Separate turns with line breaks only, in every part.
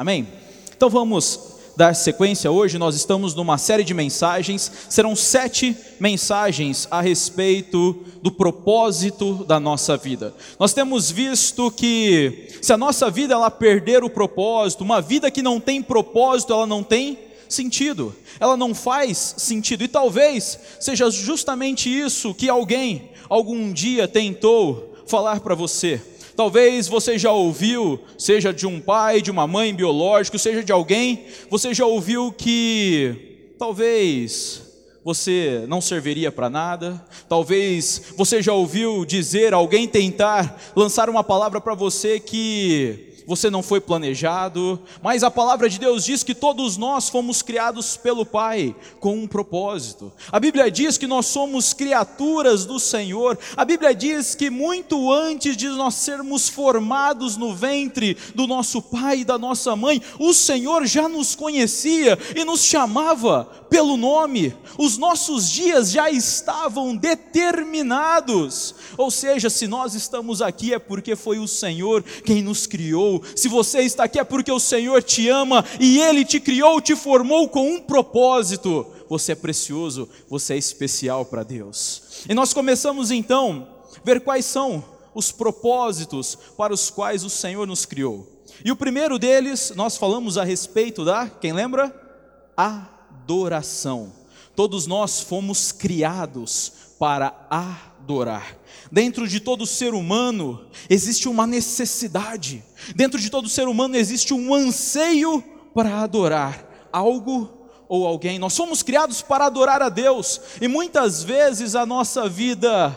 Amém? Então vamos dar sequência hoje, nós estamos numa série de mensagens, serão sete mensagens a respeito do propósito da nossa vida. Nós temos visto que se a nossa vida ela perder o propósito, uma vida que não tem propósito, ela não tem sentido, ela não faz sentido, e talvez seja justamente isso que alguém algum dia tentou falar para você. Talvez você já ouviu, seja de um pai, de uma mãe biológico, seja de alguém, você já ouviu que talvez você não serviria para nada. Talvez você já ouviu dizer alguém tentar lançar uma palavra para você que você não foi planejado, mas a palavra de Deus diz que todos nós fomos criados pelo Pai com um propósito. A Bíblia diz que nós somos criaturas do Senhor. A Bíblia diz que muito antes de nós sermos formados no ventre do nosso pai e da nossa mãe, o Senhor já nos conhecia e nos chamava pelo nome. Os nossos dias já estavam determinados. Ou seja, se nós estamos aqui é porque foi o Senhor quem nos criou se você está aqui é porque o Senhor te ama e Ele te criou, te formou com um propósito. Você é precioso, você é especial para Deus. E nós começamos então a ver quais são os propósitos para os quais o Senhor nos criou. E o primeiro deles, nós falamos a respeito da, quem lembra? Adoração. Todos nós fomos criados para adorar. Dentro de todo ser humano existe uma necessidade, dentro de todo ser humano existe um anseio para adorar algo ou alguém. Nós somos criados para adorar a Deus e muitas vezes a nossa vida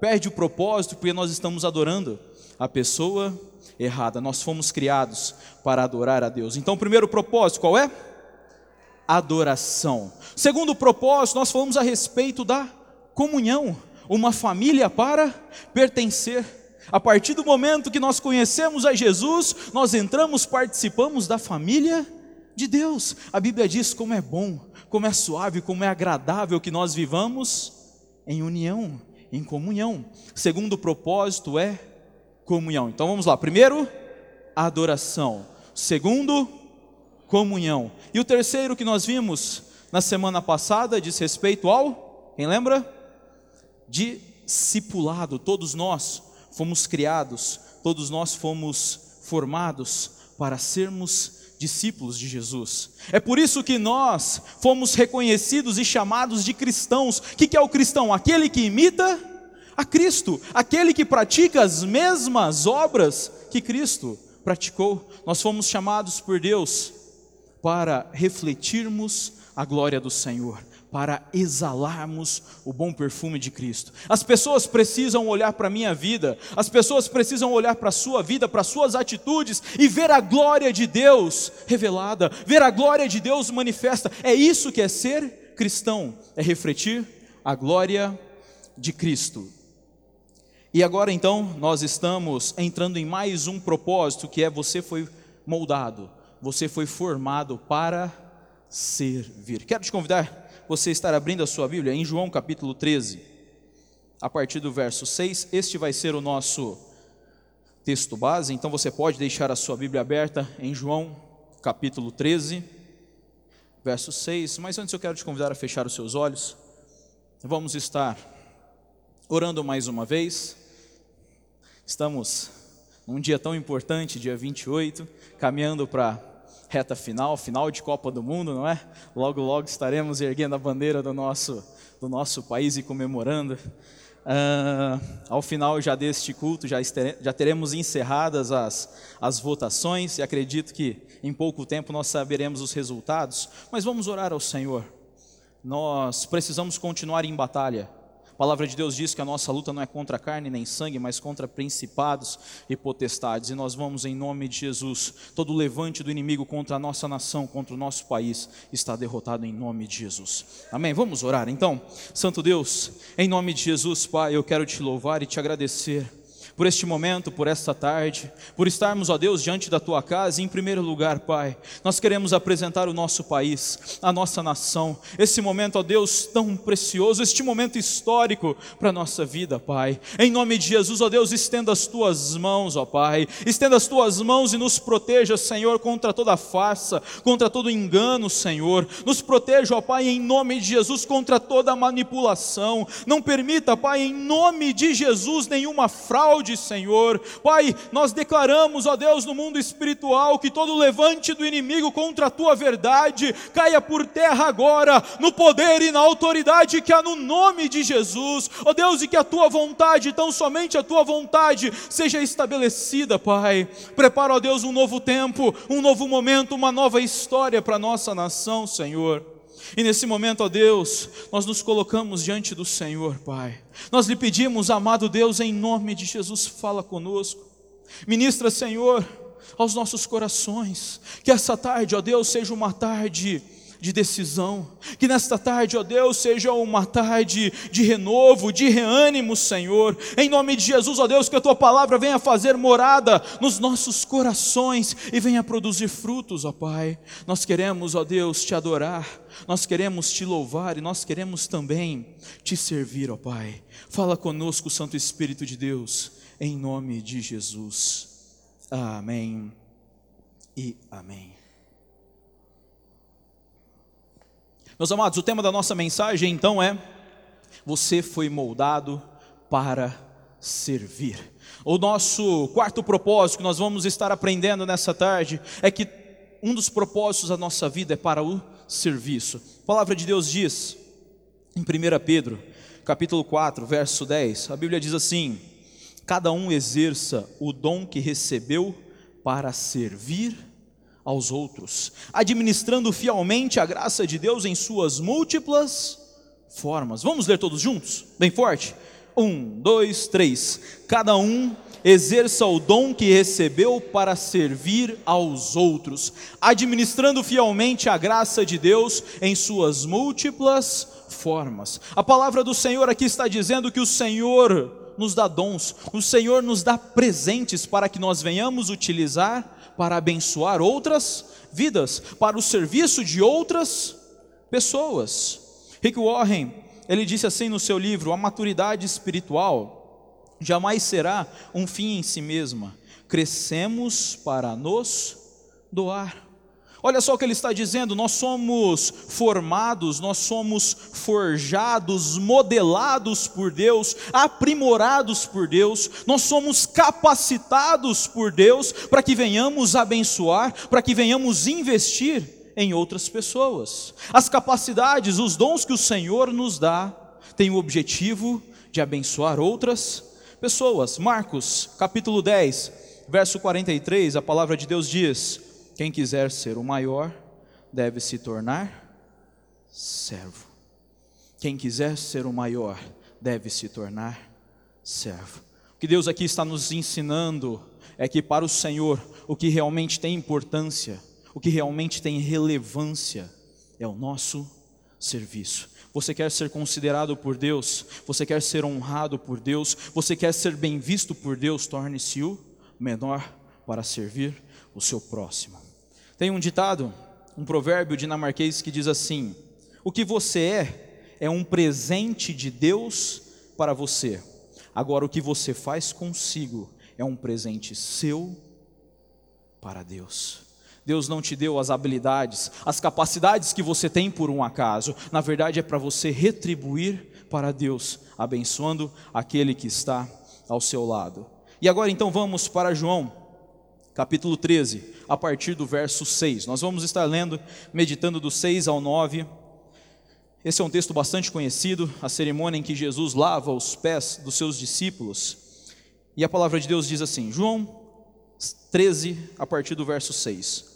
perde o propósito porque nós estamos adorando a pessoa errada. Nós fomos criados para adorar a Deus. Então, o primeiro propósito qual é? Adoração. Segundo propósito, nós falamos a respeito da comunhão uma família para pertencer. A partir do momento que nós conhecemos a Jesus, nós entramos, participamos da família de Deus. A Bíblia diz como é bom, como é suave, como é agradável que nós vivamos em união, em comunhão. Segundo propósito é comunhão. Então vamos lá. Primeiro, adoração. Segundo, comunhão. E o terceiro que nós vimos na semana passada diz respeito ao, quem lembra? discipulado. Todos nós fomos criados, todos nós fomos formados para sermos discípulos de Jesus. É por isso que nós fomos reconhecidos e chamados de cristãos. O que é o cristão? Aquele que imita a Cristo, aquele que pratica as mesmas obras que Cristo praticou. Nós fomos chamados por Deus para refletirmos a glória do Senhor para exalarmos o bom perfume de Cristo. As pessoas precisam olhar para a minha vida, as pessoas precisam olhar para a sua vida, para as suas atitudes e ver a glória de Deus revelada, ver a glória de Deus manifesta. É isso que é ser cristão, é refletir a glória de Cristo. E agora então nós estamos entrando em mais um propósito que é você foi moldado, você foi formado para servir. Quero te convidar você estar abrindo a sua Bíblia em João capítulo 13, a partir do verso 6. Este vai ser o nosso texto base, então você pode deixar a sua Bíblia aberta em João capítulo 13, verso 6. Mas antes eu quero te convidar a fechar os seus olhos. Vamos estar orando mais uma vez. Estamos num dia tão importante, dia 28, caminhando para reta final, final de Copa do Mundo, não é? Logo, logo estaremos erguendo a bandeira do nosso, do nosso país e comemorando. Uh, ao final já deste culto, já, já teremos encerradas as, as votações e acredito que em pouco tempo nós saberemos os resultados. Mas vamos orar ao Senhor. Nós precisamos continuar em batalha a palavra de Deus diz que a nossa luta não é contra carne nem sangue, mas contra principados e potestades. E nós vamos, em nome de Jesus, todo levante do inimigo contra a nossa nação, contra o nosso país, está derrotado em nome de Jesus. Amém? Vamos orar então. Santo Deus, em nome de Jesus, Pai, eu quero te louvar e te agradecer por este momento, por esta tarde, por estarmos, ó Deus, diante da tua casa. E, em primeiro lugar, Pai, nós queremos apresentar o nosso país, a nossa nação, esse momento, ó Deus, tão precioso, este momento histórico para a nossa vida, Pai. Em nome de Jesus, ó Deus, estenda as tuas mãos, ó Pai, estenda as tuas mãos e nos proteja, Senhor, contra toda farsa, contra todo engano, Senhor. Nos proteja, ó Pai, em nome de Jesus, contra toda manipulação. Não permita, Pai, em nome de Jesus, nenhuma fraude Senhor. Pai, nós declaramos, ó Deus, no mundo espiritual, que todo levante do inimigo contra a tua verdade caia por terra agora, no poder e na autoridade que há no nome de Jesus. Ó Deus, e que a tua vontade, tão somente a tua vontade, seja estabelecida, Pai. Prepara, ó Deus, um novo tempo, um novo momento, uma nova história para a nossa nação, Senhor. E nesse momento, ó Deus, nós nos colocamos diante do Senhor, Pai. Nós lhe pedimos, amado Deus, em nome de Jesus, fala conosco. Ministra, Senhor, aos nossos corações. Que essa tarde, ó Deus, seja uma tarde de decisão. Que nesta tarde, ó Deus, seja uma tarde de renovo, de reânimo, Senhor. Em nome de Jesus, ó Deus, que a tua palavra venha fazer morada nos nossos corações e venha produzir frutos, ó Pai. Nós queremos, ó Deus, te adorar, nós queremos te louvar e nós queremos também te servir, ó Pai. Fala conosco, Santo Espírito de Deus, em nome de Jesus. Amém e amém. Meus amados, o tema da nossa mensagem então é: Você foi moldado para servir. O nosso quarto propósito que nós vamos estar aprendendo nessa tarde é que um dos propósitos da nossa vida é para o serviço. A palavra de Deus diz em 1 Pedro, capítulo 4, verso 10, a Bíblia diz assim: Cada um exerça o dom que recebeu para servir aos outros, administrando fielmente a graça de Deus em suas múltiplas formas. Vamos ler todos juntos? Bem forte? Um, dois, três. Cada um exerça o dom que recebeu para servir aos outros, administrando fielmente a graça de Deus em suas múltiplas formas. A palavra do Senhor aqui está dizendo que o Senhor nos dá dons, o Senhor nos dá presentes para que nós venhamos utilizar para abençoar outras vidas, para o serviço de outras pessoas. Rick Warren, ele disse assim no seu livro: A maturidade espiritual jamais será um fim em si mesma. Crescemos para nos doar. Olha só o que ele está dizendo: nós somos formados, nós somos forjados, modelados por Deus, aprimorados por Deus, nós somos capacitados por Deus para que venhamos abençoar, para que venhamos investir em outras pessoas. As capacidades, os dons que o Senhor nos dá, têm o objetivo de abençoar outras pessoas. Marcos, capítulo 10, verso 43, a palavra de Deus diz: quem quiser ser o maior, deve se tornar servo. Quem quiser ser o maior, deve se tornar servo. O que Deus aqui está nos ensinando é que para o Senhor, o que realmente tem importância, o que realmente tem relevância, é o nosso serviço. Você quer ser considerado por Deus, você quer ser honrado por Deus, você quer ser bem visto por Deus, torne-se o menor para servir o seu próximo. Tem um ditado, um provérbio dinamarquês que diz assim: O que você é, é um presente de Deus para você. Agora, o que você faz consigo é um presente seu para Deus. Deus não te deu as habilidades, as capacidades que você tem por um acaso. Na verdade, é para você retribuir para Deus, abençoando aquele que está ao seu lado. E agora então vamos para João capítulo 13, a partir do verso 6. Nós vamos estar lendo, meditando do 6 ao 9. Esse é um texto bastante conhecido, a cerimônia em que Jesus lava os pés dos seus discípulos. E a palavra de Deus diz assim, João 13, a partir do verso 6.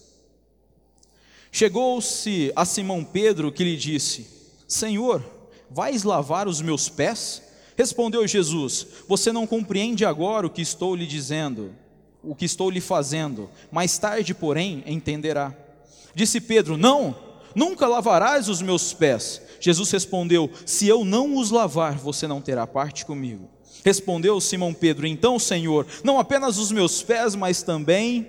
Chegou-se a Simão Pedro que lhe disse: Senhor, vais lavar os meus pés? Respondeu Jesus: Você não compreende agora o que estou lhe dizendo o que estou lhe fazendo, mais tarde, porém, entenderá. Disse Pedro: Não, nunca lavarás os meus pés. Jesus respondeu: Se eu não os lavar, você não terá parte comigo. Respondeu Simão Pedro: Então, Senhor, não apenas os meus pés, mas também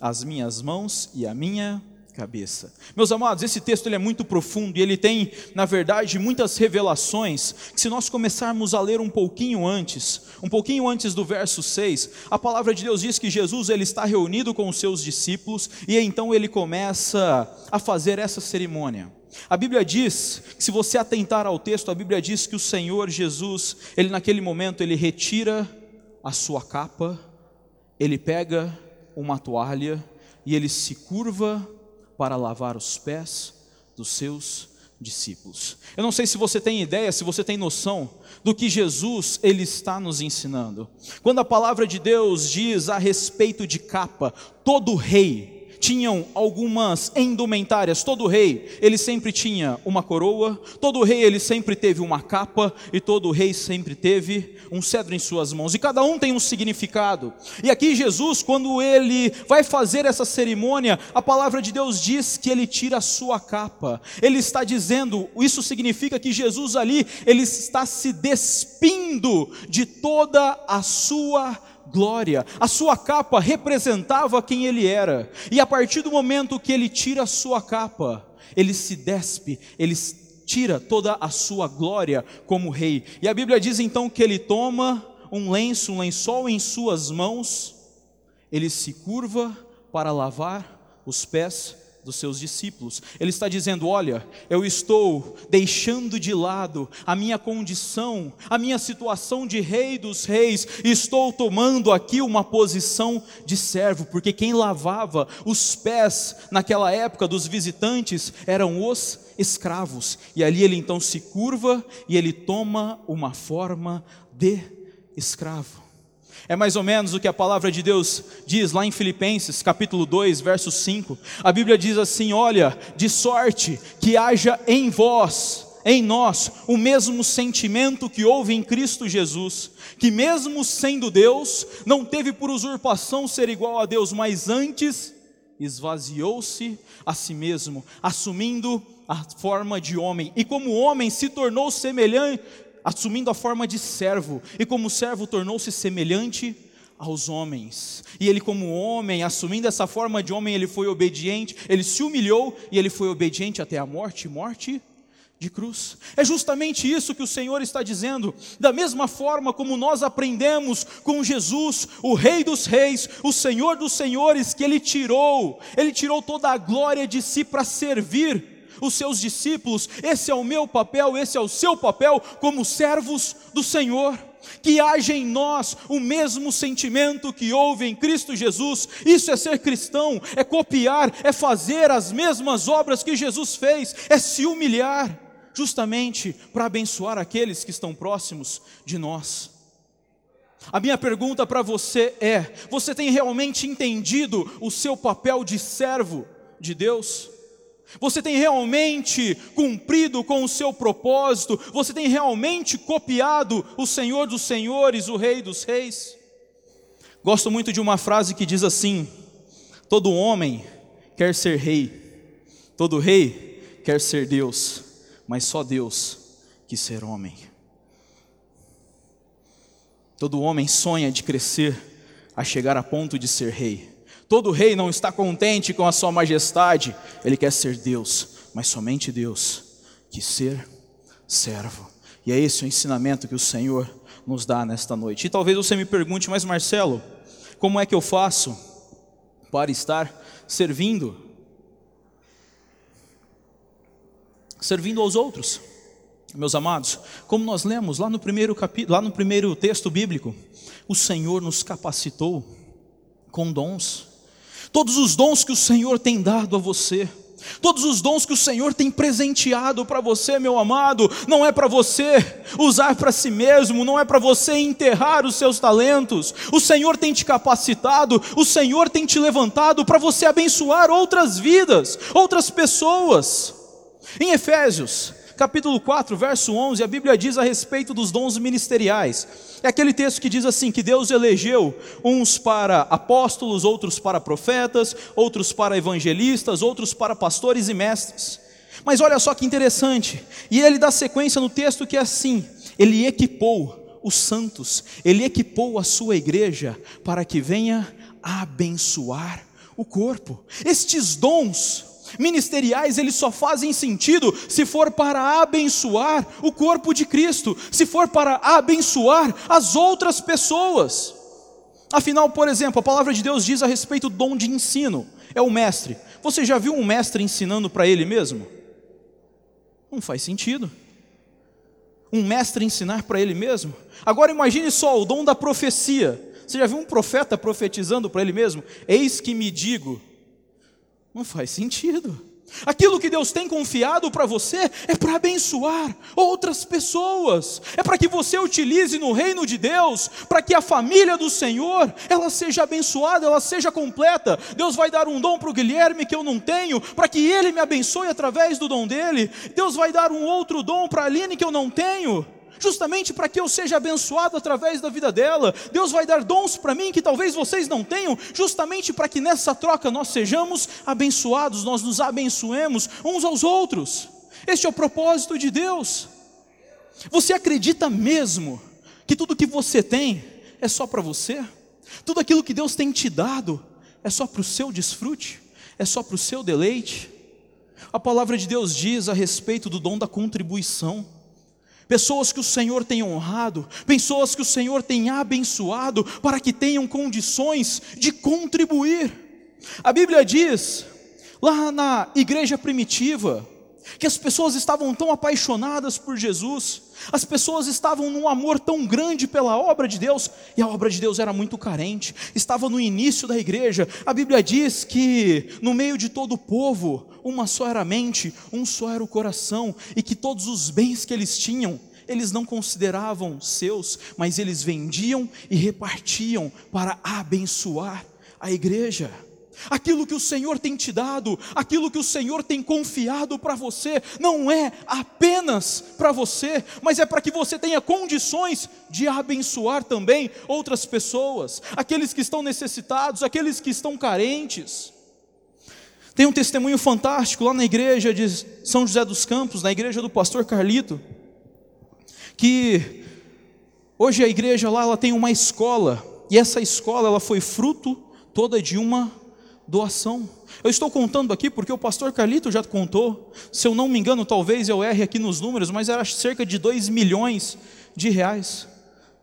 as minhas mãos e a minha cabeça. Meus amados, esse texto ele é muito profundo e ele tem, na verdade, muitas revelações. Que se nós começarmos a ler um pouquinho antes, um pouquinho antes do verso 6, a palavra de Deus diz que Jesus ele está reunido com os seus discípulos e então ele começa a fazer essa cerimônia. A Bíblia diz, que se você atentar ao texto, a Bíblia diz que o Senhor Jesus, ele naquele momento ele retira a sua capa, ele pega uma toalha e ele se curva para lavar os pés dos seus discípulos. Eu não sei se você tem ideia, se você tem noção do que Jesus ele está nos ensinando. Quando a palavra de Deus diz a respeito de capa, todo rei tinham algumas indumentárias. Todo rei, ele sempre tinha uma coroa, todo rei ele sempre teve uma capa e todo rei sempre teve um cedro em suas mãos. E cada um tem um significado. E aqui Jesus, quando ele vai fazer essa cerimônia, a palavra de Deus diz que ele tira a sua capa. Ele está dizendo, isso significa que Jesus ali, ele está se despindo de toda a sua glória. A sua capa representava quem ele era. E a partir do momento que ele tira a sua capa, ele se despe, ele tira toda a sua glória como rei. E a Bíblia diz então que ele toma um lenço, um lençol em suas mãos, ele se curva para lavar os pés dos seus discípulos. Ele está dizendo: Olha, eu estou deixando de lado a minha condição, a minha situação de rei dos reis, estou tomando aqui uma posição de servo, porque quem lavava os pés naquela época dos visitantes eram os escravos. E ali ele então se curva e ele toma uma forma de escravo. É mais ou menos o que a palavra de Deus diz lá em Filipenses, capítulo 2, verso 5. A Bíblia diz assim: Olha, de sorte que haja em vós, em nós, o mesmo sentimento que houve em Cristo Jesus, que mesmo sendo Deus, não teve por usurpação ser igual a Deus, mas antes esvaziou-se a si mesmo, assumindo a forma de homem, e como homem se tornou semelhante assumindo a forma de servo, e como servo tornou-se semelhante aos homens. E ele, como homem, assumindo essa forma de homem, ele foi obediente, ele se humilhou e ele foi obediente até a morte morte de cruz. É justamente isso que o Senhor está dizendo. Da mesma forma como nós aprendemos com Jesus, o Rei dos Reis, o Senhor dos Senhores, que ele tirou, ele tirou toda a glória de si para servir os seus discípulos. Esse é o meu papel, esse é o seu papel como servos do Senhor. Que haja em nós o mesmo sentimento que houve em Cristo Jesus. Isso é ser cristão, é copiar, é fazer as mesmas obras que Jesus fez, é se humilhar, justamente para abençoar aqueles que estão próximos de nós. A minha pergunta para você é: você tem realmente entendido o seu papel de servo de Deus? Você tem realmente cumprido com o seu propósito? Você tem realmente copiado o Senhor dos Senhores, o Rei dos Reis? Gosto muito de uma frase que diz assim: Todo homem quer ser rei, todo rei quer ser Deus, mas só Deus quis ser homem. Todo homem sonha de crescer a chegar a ponto de ser rei. Todo rei não está contente com a sua majestade, ele quer ser Deus, mas somente Deus que ser servo. E é esse o ensinamento que o Senhor nos dá nesta noite. E talvez você me pergunte, mas Marcelo, como é que eu faço para estar servindo? Servindo aos outros. Meus amados, como nós lemos lá no primeiro capítulo, lá no primeiro texto bíblico, o Senhor nos capacitou com dons todos os dons que o Senhor tem dado a você. Todos os dons que o Senhor tem presenteado para você, meu amado, não é para você usar para si mesmo, não é para você enterrar os seus talentos. O Senhor tem te capacitado, o Senhor tem te levantado para você abençoar outras vidas, outras pessoas. Em Efésios, capítulo 4, verso 11, a Bíblia diz a respeito dos dons ministeriais. É aquele texto que diz assim: que Deus elegeu uns para apóstolos, outros para profetas, outros para evangelistas, outros para pastores e mestres. Mas olha só que interessante, e ele dá sequência no texto que é assim: ele equipou os santos, ele equipou a sua igreja para que venha abençoar o corpo. Estes dons ministeriais, eles só fazem sentido se for para abençoar o corpo de Cristo, se for para abençoar as outras pessoas. Afinal, por exemplo, a palavra de Deus diz a respeito do dom de ensino, é o mestre. Você já viu um mestre ensinando para ele mesmo? Não faz sentido. Um mestre ensinar para ele mesmo? Agora imagine só o dom da profecia. Você já viu um profeta profetizando para ele mesmo? Eis que me digo. Não faz sentido. Aquilo que Deus tem confiado para você é para abençoar outras pessoas, é para que você utilize no reino de Deus, para que a família do Senhor ela seja abençoada, ela seja completa. Deus vai dar um dom para o Guilherme que eu não tenho, para que ele me abençoe através do dom dele. Deus vai dar um outro dom para a Aline que eu não tenho justamente para que eu seja abençoado através da vida dela. Deus vai dar dons para mim que talvez vocês não tenham, justamente para que nessa troca nós sejamos abençoados, nós nos abençoemos uns aos outros. Este é o propósito de Deus. Você acredita mesmo que tudo que você tem é só para você? Tudo aquilo que Deus tem te dado é só para o seu desfrute? É só para o seu deleite? A palavra de Deus diz a respeito do dom da contribuição pessoas que o Senhor tem honrado, pessoas que o Senhor tem abençoado, para que tenham condições de contribuir. A Bíblia diz, lá na igreja primitiva, que as pessoas estavam tão apaixonadas por Jesus, as pessoas estavam num amor tão grande pela obra de Deus, e a obra de Deus era muito carente, estava no início da igreja. A Bíblia diz que no meio de todo o povo, uma só era a mente, um só era o coração, e que todos os bens que eles tinham, eles não consideravam seus, mas eles vendiam e repartiam para abençoar a igreja. Aquilo que o Senhor tem te dado, aquilo que o Senhor tem confiado para você, não é apenas para você, mas é para que você tenha condições de abençoar também outras pessoas, aqueles que estão necessitados, aqueles que estão carentes. Tem um testemunho fantástico lá na igreja de São José dos Campos, na igreja do pastor Carlito, que hoje a igreja lá ela tem uma escola, e essa escola ela foi fruto toda de uma doação. Eu estou contando aqui porque o pastor Carlito já contou, se eu não me engano, talvez eu erre aqui nos números, mas era cerca de 2 milhões de reais.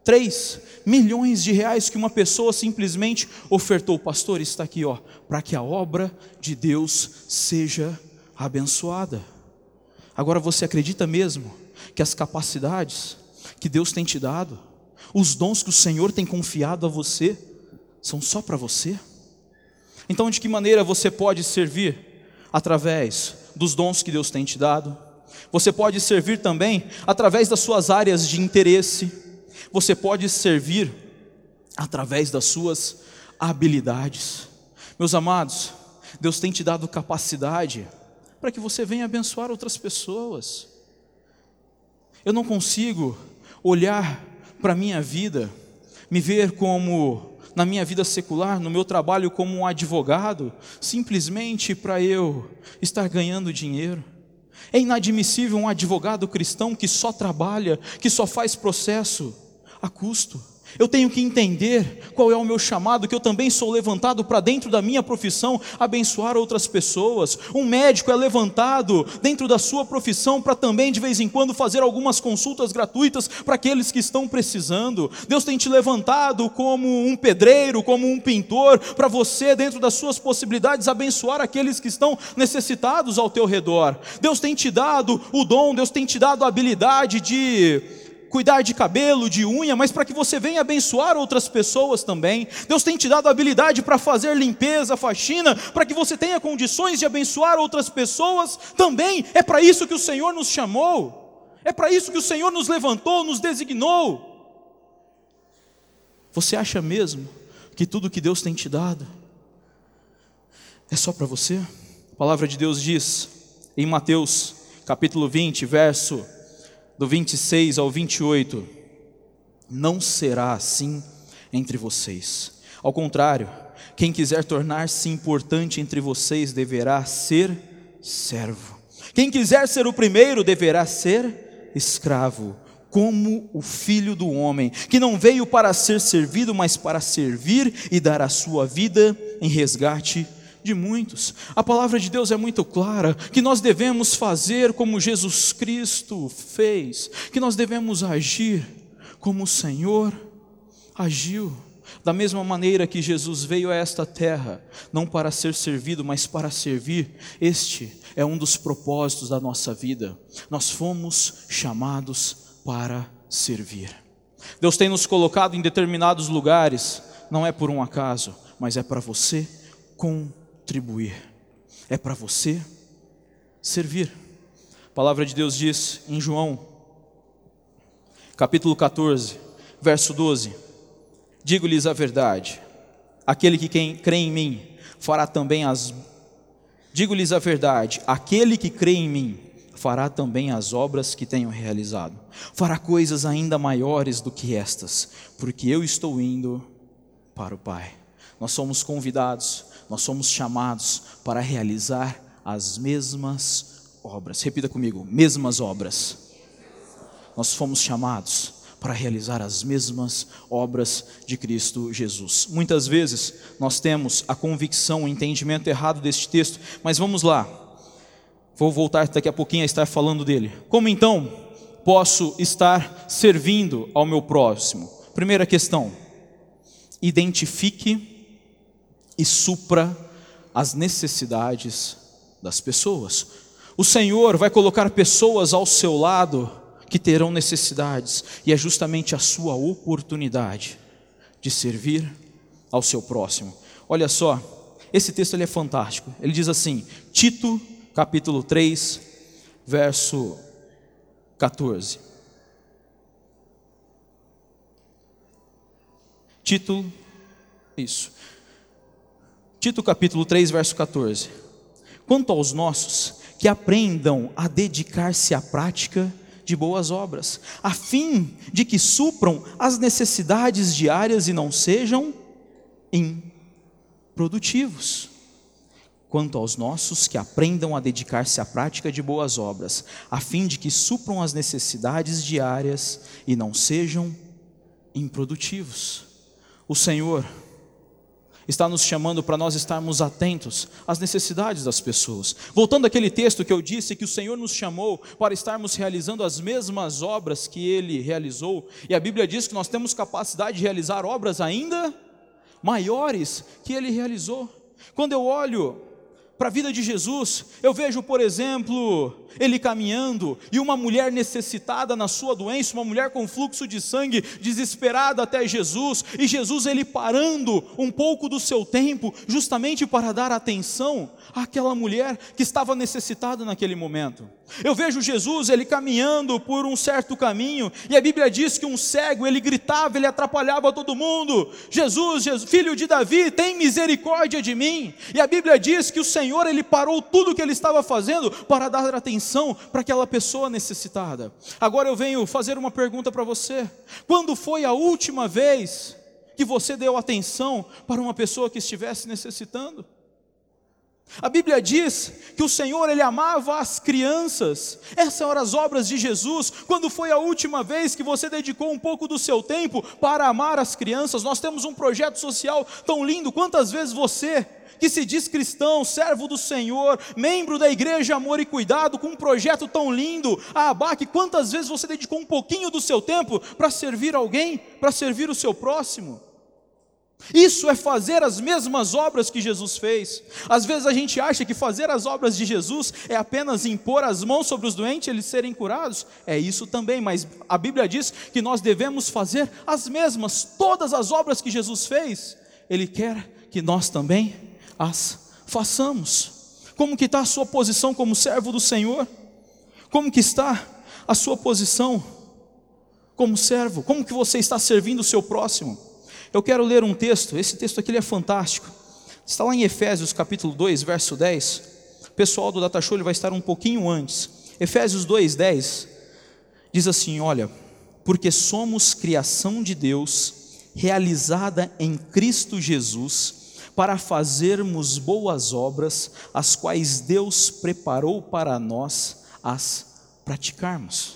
3 milhões de reais que uma pessoa simplesmente ofertou. O pastor está aqui, ó, para que a obra de Deus seja abençoada. Agora você acredita mesmo que as capacidades que Deus tem te dado, os dons que o Senhor tem confiado a você, são só para você? Então, de que maneira você pode servir? Através dos dons que Deus tem te dado. Você pode servir também através das suas áreas de interesse você pode servir através das suas habilidades. Meus amados, Deus tem te dado capacidade para que você venha abençoar outras pessoas. Eu não consigo olhar para a minha vida, me ver como, na minha vida secular, no meu trabalho como um advogado, simplesmente para eu estar ganhando dinheiro. É inadmissível um advogado cristão que só trabalha, que só faz processo a custo. Eu tenho que entender qual é o meu chamado, que eu também sou levantado para dentro da minha profissão abençoar outras pessoas. Um médico é levantado dentro da sua profissão para também de vez em quando fazer algumas consultas gratuitas para aqueles que estão precisando. Deus tem te levantado como um pedreiro, como um pintor, para você dentro das suas possibilidades abençoar aqueles que estão necessitados ao teu redor. Deus tem te dado o dom, Deus tem te dado a habilidade de cuidar de cabelo, de unha, mas para que você venha abençoar outras pessoas também. Deus tem te dado habilidade para fazer limpeza, faxina, para que você tenha condições de abençoar outras pessoas também. É para isso que o Senhor nos chamou. É para isso que o Senhor nos levantou, nos designou. Você acha mesmo que tudo que Deus tem te dado é só para você? A palavra de Deus diz em Mateus capítulo 20, verso do 26 ao 28, não será assim entre vocês. Ao contrário, quem quiser tornar-se importante entre vocês deverá ser servo. Quem quiser ser o primeiro deverá ser escravo. como o filho do homem, que não veio para ser servido, mas para servir e dar a sua vida em resgate de muitos. A palavra de Deus é muito clara que nós devemos fazer como Jesus Cristo fez, que nós devemos agir como o Senhor agiu. Da mesma maneira que Jesus veio a esta terra, não para ser servido, mas para servir, este é um dos propósitos da nossa vida. Nós fomos chamados para servir. Deus tem nos colocado em determinados lugares, não é por um acaso, mas é para você contribuir, é para você servir. A palavra de Deus diz em João, capítulo 14, verso 12: Digo-lhes a verdade, aquele que quem crê em mim fará também as. Digo-lhes a verdade, aquele que crê em mim fará também as obras que tenho realizado. Fará coisas ainda maiores do que estas, porque eu estou indo para o Pai. Nós somos convidados, nós somos chamados para realizar as mesmas obras. Repita comigo: mesmas obras. Nós fomos chamados para realizar as mesmas obras de Cristo Jesus. Muitas vezes nós temos a convicção, o entendimento errado deste texto, mas vamos lá, Vou voltar daqui a pouquinho a estar falando dele. Como então posso estar servindo ao meu próximo? Primeira questão: identifique e supra as necessidades das pessoas. O Senhor vai colocar pessoas ao seu lado que terão necessidades, e é justamente a sua oportunidade de servir ao seu próximo. Olha só, esse texto ele é fantástico. Ele diz assim: Tito capítulo 3, verso 14. Tito, isso. Tito capítulo 3, verso 14. Quanto aos nossos, que aprendam a dedicar-se à prática de boas obras, a fim de que supram as necessidades diárias e não sejam improdutivos quanto aos nossos que aprendam a dedicar-se à prática de boas obras, a fim de que supram as necessidades diárias e não sejam improdutivos. O Senhor está nos chamando para nós estarmos atentos às necessidades das pessoas. Voltando àquele texto que eu disse que o Senhor nos chamou para estarmos realizando as mesmas obras que ele realizou, e a Bíblia diz que nós temos capacidade de realizar obras ainda maiores que ele realizou. Quando eu olho para a vida de Jesus, eu vejo, por exemplo, ele caminhando e uma mulher necessitada na sua doença, uma mulher com fluxo de sangue, desesperada até Jesus, e Jesus ele parando um pouco do seu tempo, justamente para dar atenção àquela mulher que estava necessitada naquele momento. Eu vejo Jesus ele caminhando por um certo caminho, e a Bíblia diz que um cego, ele gritava, ele atrapalhava todo mundo. Jesus, Jesus filho de Davi, tem misericórdia de mim. E a Bíblia diz que o Senhor ele parou tudo o que ele estava fazendo para dar atenção para aquela pessoa necessitada. Agora eu venho fazer uma pergunta para você: quando foi a última vez que você deu atenção para uma pessoa que estivesse necessitando? A Bíblia diz que o Senhor ele amava as crianças. Essas eram as obras de Jesus. Quando foi a última vez que você dedicou um pouco do seu tempo para amar as crianças? Nós temos um projeto social tão lindo. Quantas vezes você que se diz cristão, servo do Senhor, membro da igreja Amor e Cuidado, com um projeto tão lindo, a Abaque, quantas vezes você dedicou um pouquinho do seu tempo para servir alguém, para servir o seu próximo? Isso é fazer as mesmas obras que Jesus fez. Às vezes a gente acha que fazer as obras de Jesus é apenas impor as mãos sobre os doentes e eles serem curados. É isso também, mas a Bíblia diz que nós devemos fazer as mesmas, todas as obras que Jesus fez. Ele quer que nós também as façamos. Como que está a sua posição como servo do Senhor? Como que está a sua posição como servo? Como que você está servindo o seu próximo? Eu quero ler um texto, esse texto aqui é fantástico. Está lá em Efésios capítulo 2, verso 10. O pessoal do Data Show vai estar um pouquinho antes. Efésios 2, 10 diz assim: Olha, porque somos criação de Deus, realizada em Cristo Jesus, para fazermos boas obras, as quais Deus preparou para nós as praticarmos.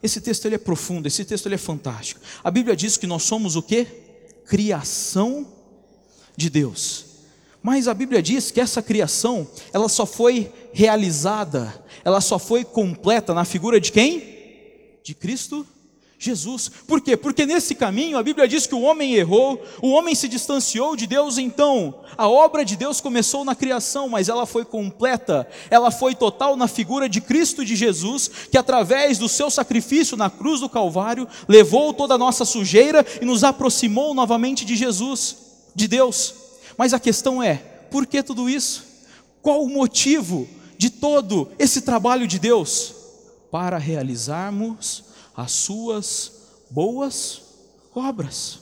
Esse texto ele é profundo, esse texto ele é fantástico. A Bíblia diz que nós somos o quê? Criação de Deus. Mas a Bíblia diz que essa criação, ela só foi realizada, ela só foi completa na figura de quem? De Cristo Jesus. Por quê? Porque nesse caminho a Bíblia diz que o homem errou, o homem se distanciou de Deus, então a obra de Deus começou na criação, mas ela foi completa, ela foi total na figura de Cristo de Jesus, que através do seu sacrifício na cruz do Calvário levou toda a nossa sujeira e nos aproximou novamente de Jesus, de Deus. Mas a questão é, por que tudo isso? Qual o motivo de todo esse trabalho de Deus? Para realizarmos as suas boas obras.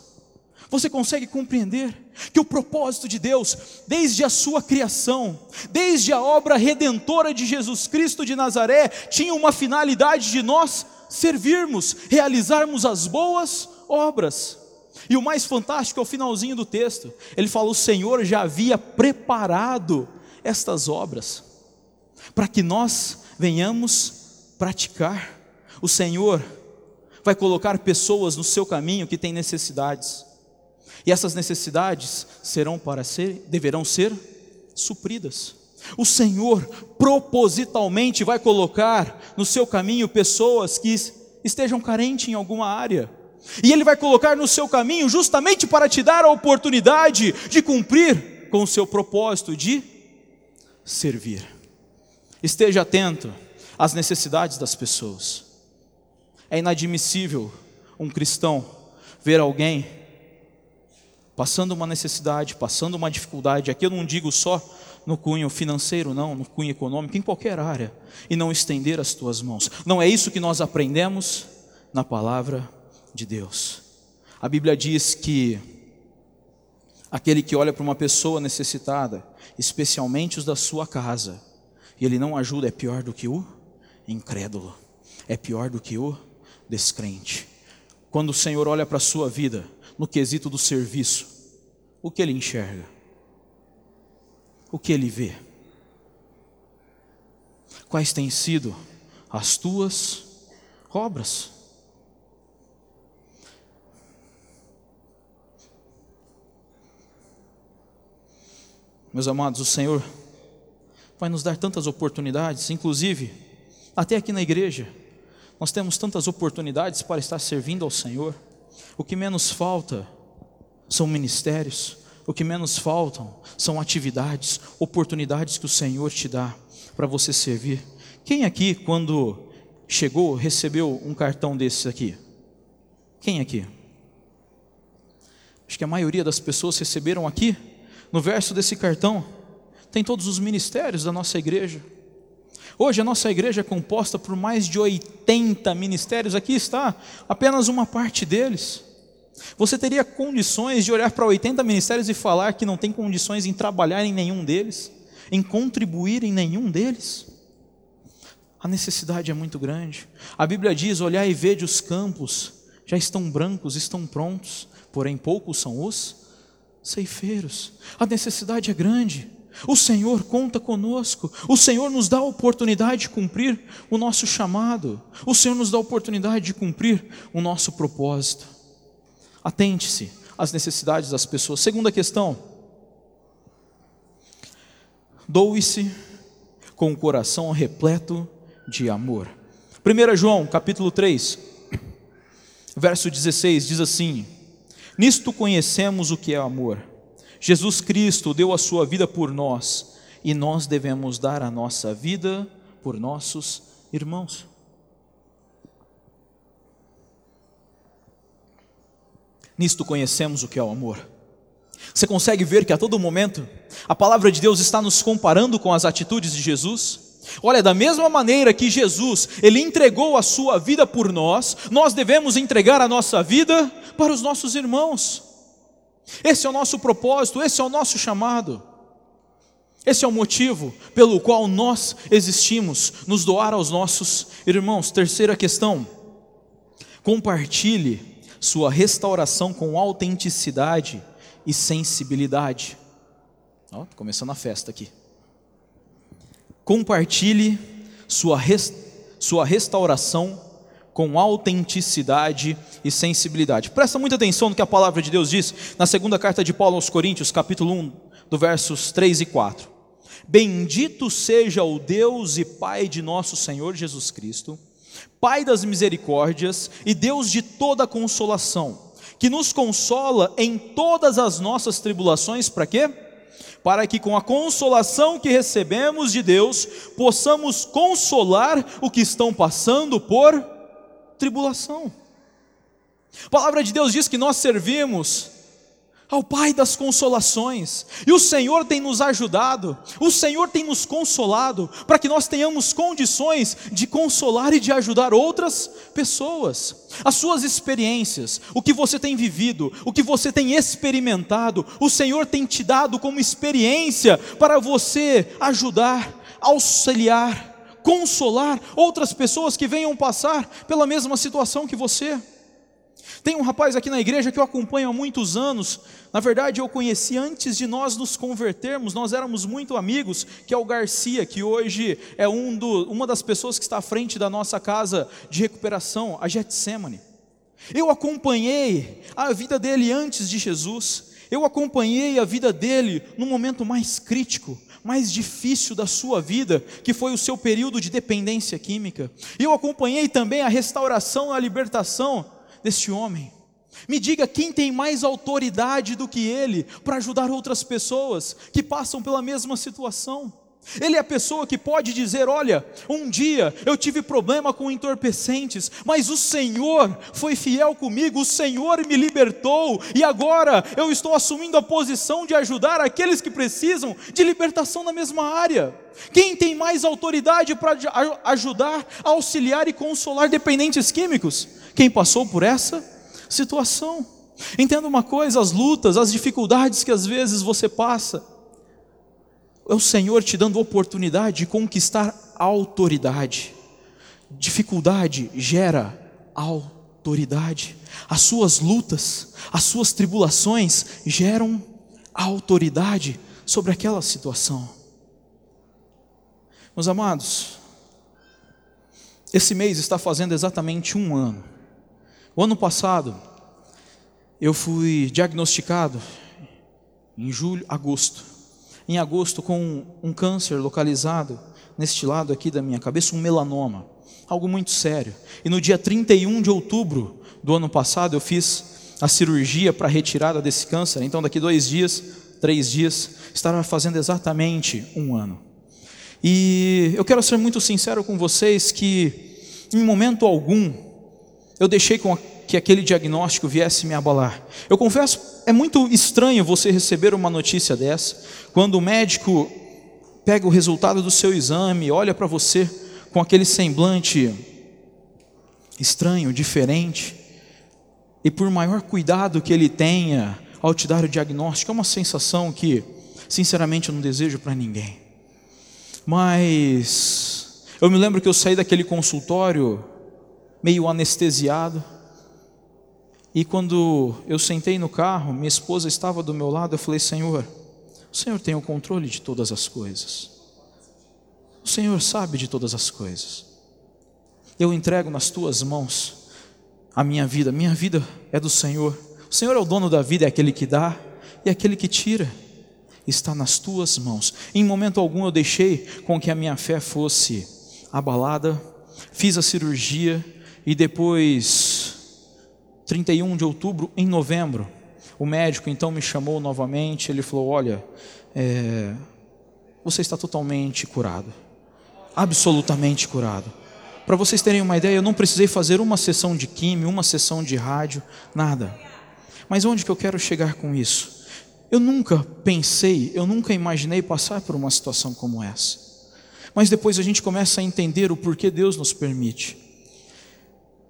Você consegue compreender que o propósito de Deus, desde a sua criação, desde a obra redentora de Jesus Cristo de Nazaré, tinha uma finalidade de nós servirmos, realizarmos as boas obras. E o mais fantástico é o finalzinho do texto. Ele fala: O Senhor já havia preparado estas obras para que nós venhamos praticar. O Senhor vai colocar pessoas no seu caminho que têm necessidades. E essas necessidades serão para ser, deverão ser supridas. O Senhor propositalmente vai colocar no seu caminho pessoas que estejam carentes em alguma área. E Ele vai colocar no seu caminho justamente para te dar a oportunidade de cumprir com o seu propósito de servir. Esteja atento às necessidades das pessoas. É inadmissível um cristão ver alguém passando uma necessidade, passando uma dificuldade. Aqui eu não digo só no cunho financeiro, não, no cunho econômico, em qualquer área, e não estender as tuas mãos. Não é isso que nós aprendemos na palavra de Deus. A Bíblia diz que aquele que olha para uma pessoa necessitada, especialmente os da sua casa, e ele não ajuda, é pior do que o incrédulo, é pior do que o descrente. Quando o Senhor olha para a sua vida, no quesito do serviço, o que ele enxerga? O que ele vê? Quais têm sido as tuas obras? Meus amados, o Senhor vai nos dar tantas oportunidades, inclusive até aqui na igreja. Nós temos tantas oportunidades para estar servindo ao Senhor. O que menos falta são ministérios, o que menos faltam são atividades, oportunidades que o Senhor te dá para você servir. Quem aqui, quando chegou, recebeu um cartão desses aqui? Quem aqui? Acho que a maioria das pessoas receberam aqui, no verso desse cartão, tem todos os ministérios da nossa igreja. Hoje a nossa igreja é composta por mais de 80 ministérios, aqui está apenas uma parte deles. Você teria condições de olhar para 80 ministérios e falar que não tem condições em trabalhar em nenhum deles, em contribuir em nenhum deles? A necessidade é muito grande. A Bíblia diz: olhar e vede os campos, já estão brancos, estão prontos, porém poucos são os ceifeiros. A necessidade é grande. O Senhor conta conosco, o Senhor nos dá a oportunidade de cumprir o nosso chamado, o Senhor nos dá a oportunidade de cumprir o nosso propósito. Atente-se às necessidades das pessoas. Segunda questão: doe-se com o coração repleto de amor. 1 João, capítulo 3, verso 16, diz assim: Nisto conhecemos o que é amor Jesus Cristo deu a sua vida por nós e nós devemos dar a nossa vida por nossos irmãos. Nisto conhecemos o que é o amor. Você consegue ver que a todo momento a palavra de Deus está nos comparando com as atitudes de Jesus? Olha, da mesma maneira que Jesus, ele entregou a sua vida por nós, nós devemos entregar a nossa vida para os nossos irmãos. Esse é o nosso propósito, esse é o nosso chamado. Esse é o motivo pelo qual nós existimos, nos doar aos nossos irmãos. Terceira questão: compartilhe sua restauração com autenticidade e sensibilidade. Ó, oh, começando a festa aqui. Compartilhe sua, res, sua restauração com autenticidade e sensibilidade. Presta muita atenção no que a palavra de Deus diz na segunda carta de Paulo aos Coríntios, capítulo 1, do versos 3 e 4. Bendito seja o Deus e Pai de nosso Senhor Jesus Cristo, Pai das misericórdias e Deus de toda consolação, que nos consola em todas as nossas tribulações, para quê? Para que com a consolação que recebemos de Deus, possamos consolar o que estão passando por tribulação. A palavra de Deus diz que nós servimos ao Pai das consolações, e o Senhor tem nos ajudado, o Senhor tem nos consolado, para que nós tenhamos condições de consolar e de ajudar outras pessoas. As suas experiências, o que você tem vivido, o que você tem experimentado, o Senhor tem te dado como experiência para você ajudar, auxiliar, consolar outras pessoas que venham passar pela mesma situação que você. Tem um rapaz aqui na igreja que eu acompanho há muitos anos. Na verdade, eu conheci antes de nós nos convertermos, nós éramos muito amigos, que é o Garcia, que hoje é um do, uma das pessoas que está à frente da nossa casa de recuperação, a Getsemane. Eu acompanhei a vida dele antes de Jesus. Eu acompanhei a vida dele no momento mais crítico mais difícil da sua vida, que foi o seu período de dependência química. Eu acompanhei também a restauração, a libertação deste homem. Me diga quem tem mais autoridade do que ele para ajudar outras pessoas que passam pela mesma situação. Ele é a pessoa que pode dizer: Olha, um dia eu tive problema com entorpecentes, mas o Senhor foi fiel comigo, o Senhor me libertou, e agora eu estou assumindo a posição de ajudar aqueles que precisam de libertação na mesma área. Quem tem mais autoridade para ajudar, auxiliar e consolar dependentes químicos? Quem passou por essa situação. Entenda uma coisa: as lutas, as dificuldades que às vezes você passa, é o Senhor te dando oportunidade de conquistar autoridade. Dificuldade gera autoridade. As suas lutas, as suas tribulações geram autoridade sobre aquela situação. Meus amados, esse mês está fazendo exatamente um ano. O ano passado, eu fui diagnosticado em julho, agosto em agosto com um câncer localizado neste lado aqui da minha cabeça, um melanoma, algo muito sério. E no dia 31 de outubro do ano passado eu fiz a cirurgia para a retirada desse câncer. Então daqui dois dias, três dias, estará fazendo exatamente um ano. E eu quero ser muito sincero com vocês que em momento algum eu deixei com que aquele diagnóstico viesse me abalar. Eu confesso, é muito estranho você receber uma notícia dessa, quando o médico pega o resultado do seu exame, olha para você com aquele semblante estranho, diferente, e por maior cuidado que ele tenha ao te dar o diagnóstico, é uma sensação que, sinceramente, eu não desejo para ninguém. Mas eu me lembro que eu saí daquele consultório meio anestesiado, e quando eu sentei no carro, minha esposa estava do meu lado, eu falei: Senhor, o Senhor tem o controle de todas as coisas. O Senhor sabe de todas as coisas. Eu entrego nas tuas mãos a minha vida. Minha vida é do Senhor. O Senhor é o dono da vida, é aquele que dá e é aquele que tira. Está nas tuas mãos. Em momento algum eu deixei com que a minha fé fosse abalada. Fiz a cirurgia e depois 31 de outubro, em novembro, o médico então me chamou novamente. Ele falou: Olha, é, você está totalmente curado, absolutamente curado. Para vocês terem uma ideia, eu não precisei fazer uma sessão de químio, uma sessão de rádio, nada. Mas onde que eu quero chegar com isso? Eu nunca pensei, eu nunca imaginei passar por uma situação como essa. Mas depois a gente começa a entender o porquê Deus nos permite.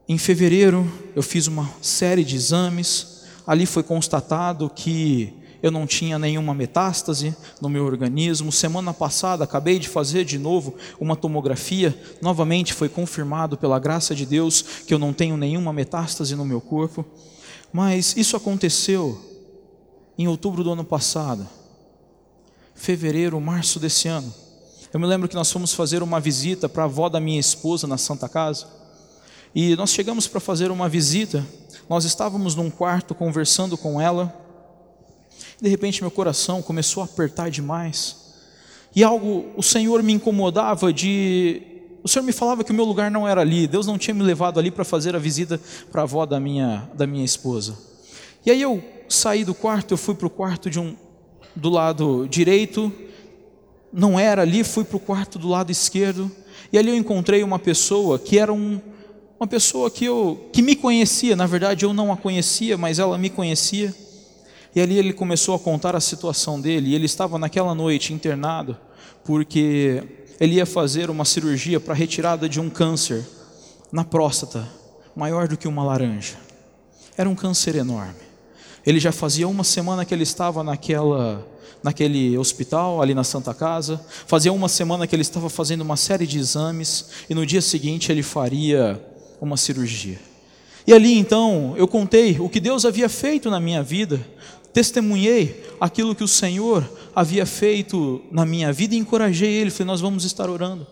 Em fevereiro, eu fiz uma série de exames. Ali foi constatado que eu não tinha nenhuma metástase no meu organismo. Semana passada, acabei de fazer de novo uma tomografia. Novamente foi confirmado, pela graça de Deus, que eu não tenho nenhuma metástase no meu corpo. Mas isso aconteceu em outubro do ano passado, fevereiro, março desse ano. Eu me lembro que nós fomos fazer uma visita para a avó da minha esposa na Santa Casa. E nós chegamos para fazer uma visita. Nós estávamos num quarto conversando com ela. De repente meu coração começou a apertar demais. E algo, o Senhor me incomodava de. O Senhor me falava que o meu lugar não era ali. Deus não tinha me levado ali para fazer a visita para a avó da minha, da minha esposa. E aí eu saí do quarto, eu fui para o quarto de um, do lado direito, não era ali, fui para o quarto do lado esquerdo, e ali eu encontrei uma pessoa que era um, uma pessoa que, eu, que me conhecia, na verdade eu não a conhecia, mas ela me conhecia. E ali ele começou a contar a situação dele, e ele estava naquela noite internado, porque ele ia fazer uma cirurgia para retirada de um câncer na próstata, maior do que uma laranja. Era um câncer enorme. Ele já fazia uma semana que ele estava naquela, naquele hospital, ali na Santa Casa. Fazia uma semana que ele estava fazendo uma série de exames. E no dia seguinte ele faria uma cirurgia. E ali então eu contei o que Deus havia feito na minha vida. Testemunhei aquilo que o Senhor havia feito na minha vida e encorajei ele. Falei: Nós vamos estar orando,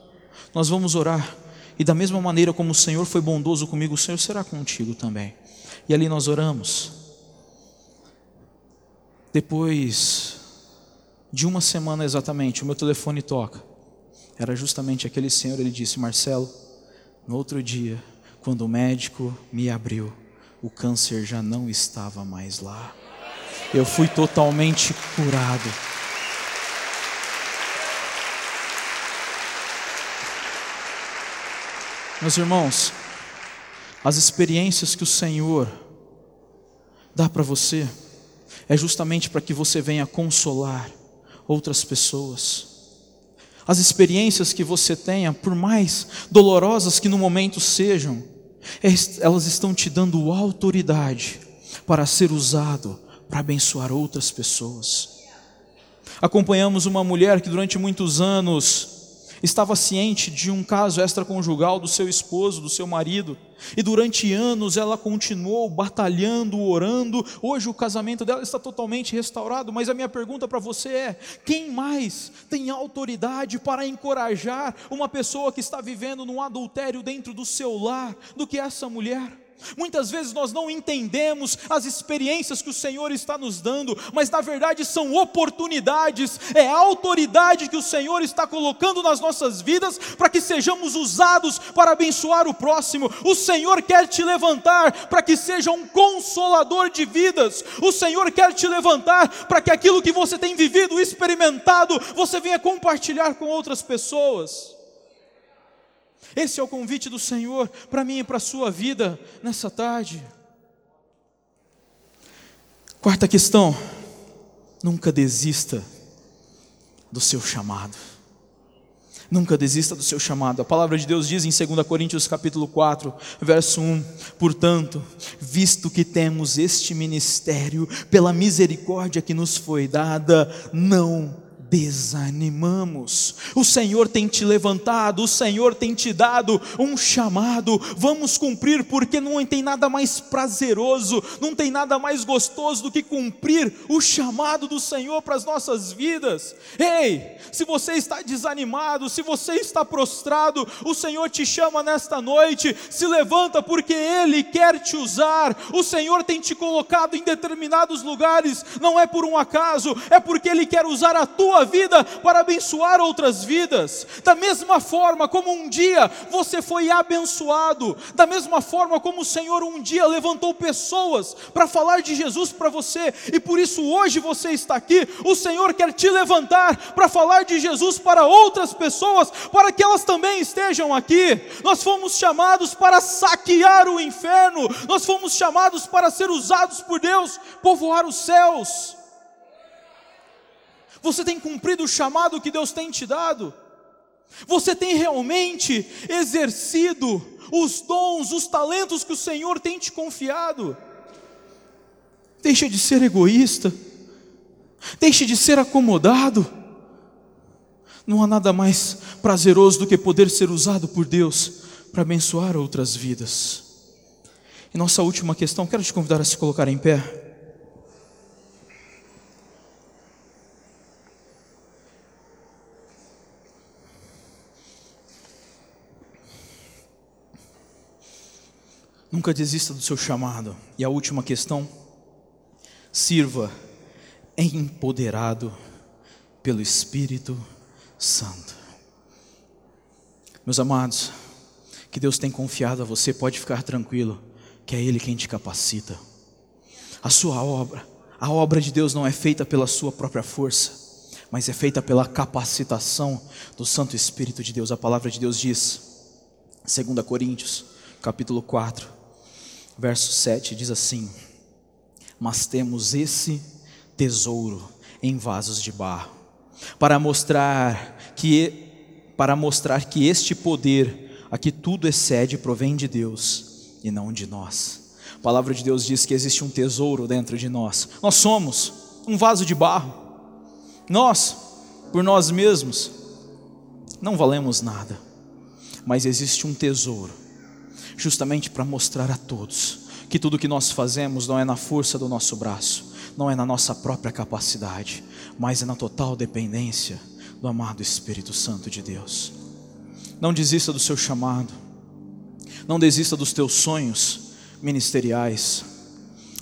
nós vamos orar. E da mesma maneira como o Senhor foi bondoso comigo, o Senhor será contigo também. E ali nós oramos. Depois de uma semana exatamente, o meu telefone toca. Era justamente aquele senhor, ele disse: Marcelo, no outro dia, quando o médico me abriu, o câncer já não estava mais lá. Eu fui totalmente curado. Meus irmãos, as experiências que o Senhor dá para você, é justamente para que você venha consolar outras pessoas. As experiências que você tenha, por mais dolorosas que no momento sejam, elas estão te dando autoridade para ser usado para abençoar outras pessoas. Acompanhamos uma mulher que durante muitos anos estava ciente de um caso extraconjugal do seu esposo, do seu marido, e durante anos ela continuou batalhando, orando. Hoje o casamento dela está totalmente restaurado, mas a minha pergunta para você é: quem mais tem autoridade para encorajar uma pessoa que está vivendo num adultério dentro do seu lar do que essa mulher? Muitas vezes nós não entendemos as experiências que o Senhor está nos dando, mas na verdade são oportunidades, é a autoridade que o Senhor está colocando nas nossas vidas para que sejamos usados para abençoar o próximo. O Senhor quer te levantar para que seja um consolador de vidas. O Senhor quer te levantar para que aquilo que você tem vivido, experimentado, você venha compartilhar com outras pessoas. Esse é o convite do Senhor para mim e para a sua vida nessa tarde. Quarta questão: nunca desista do seu chamado. Nunca desista do seu chamado. A palavra de Deus diz em 2 Coríntios capítulo 4, verso 1: Portanto, visto que temos este ministério, pela misericórdia que nos foi dada, não desanimamos. O Senhor tem te levantado, o Senhor tem te dado um chamado. Vamos cumprir, porque não tem nada mais prazeroso, não tem nada mais gostoso do que cumprir o chamado do Senhor para as nossas vidas. Ei, se você está desanimado, se você está prostrado, o Senhor te chama nesta noite. Se levanta, porque Ele quer te usar. O Senhor tem te colocado em determinados lugares, não é por um acaso, é porque Ele quer usar a tua vida para abençoar outras vidas. Da mesma forma como um dia você foi abençoado, da mesma forma como o Senhor um dia levantou pessoas para falar de Jesus para você, e por isso hoje você está aqui, o Senhor quer te levantar para falar de Jesus para outras pessoas, para que elas também estejam aqui. Nós fomos chamados para saquear o inferno, nós fomos chamados para ser usados por Deus, povoar os céus. Você tem cumprido o chamado que Deus tem te dado? Você tem realmente exercido os dons, os talentos que o Senhor tem te confiado? Deixa de ser egoísta, deixe de ser acomodado. Não há nada mais prazeroso do que poder ser usado por Deus para abençoar outras vidas. E nossa última questão, quero te convidar a se colocar em pé. Nunca desista do seu chamado. E a última questão: sirva empoderado pelo Espírito Santo. Meus amados, que Deus tem confiado a você, pode ficar tranquilo, que é Ele quem te capacita. A sua obra, a obra de Deus não é feita pela sua própria força, mas é feita pela capacitação do Santo Espírito de Deus. A palavra de Deus diz, 2 Coríntios, capítulo 4, verso 7, diz assim: Mas temos esse tesouro em vasos de barro, para mostrar que para mostrar que este poder a que tudo excede provém de Deus e não de nós. A palavra de Deus diz que existe um tesouro dentro de nós. Nós somos um vaso de barro. Nós, por nós mesmos, não valemos nada. Mas existe um tesouro, justamente para mostrar a todos que tudo que nós fazemos não é na força do nosso braço, não é na nossa própria capacidade, mas é na total dependência do amado Espírito Santo de Deus. Não desista do seu chamado, não desista dos teus sonhos ministeriais.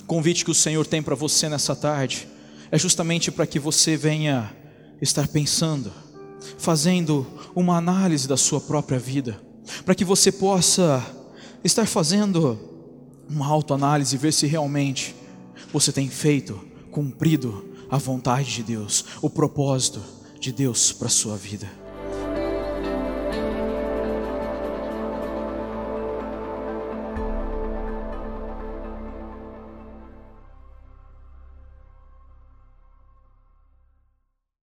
O convite que o Senhor tem para você nessa tarde é justamente para que você venha estar pensando, fazendo uma análise da sua própria vida, para que você possa estar fazendo uma autoanálise e ver se realmente você tem feito cumprido a vontade de Deus, o propósito de Deus para a sua vida.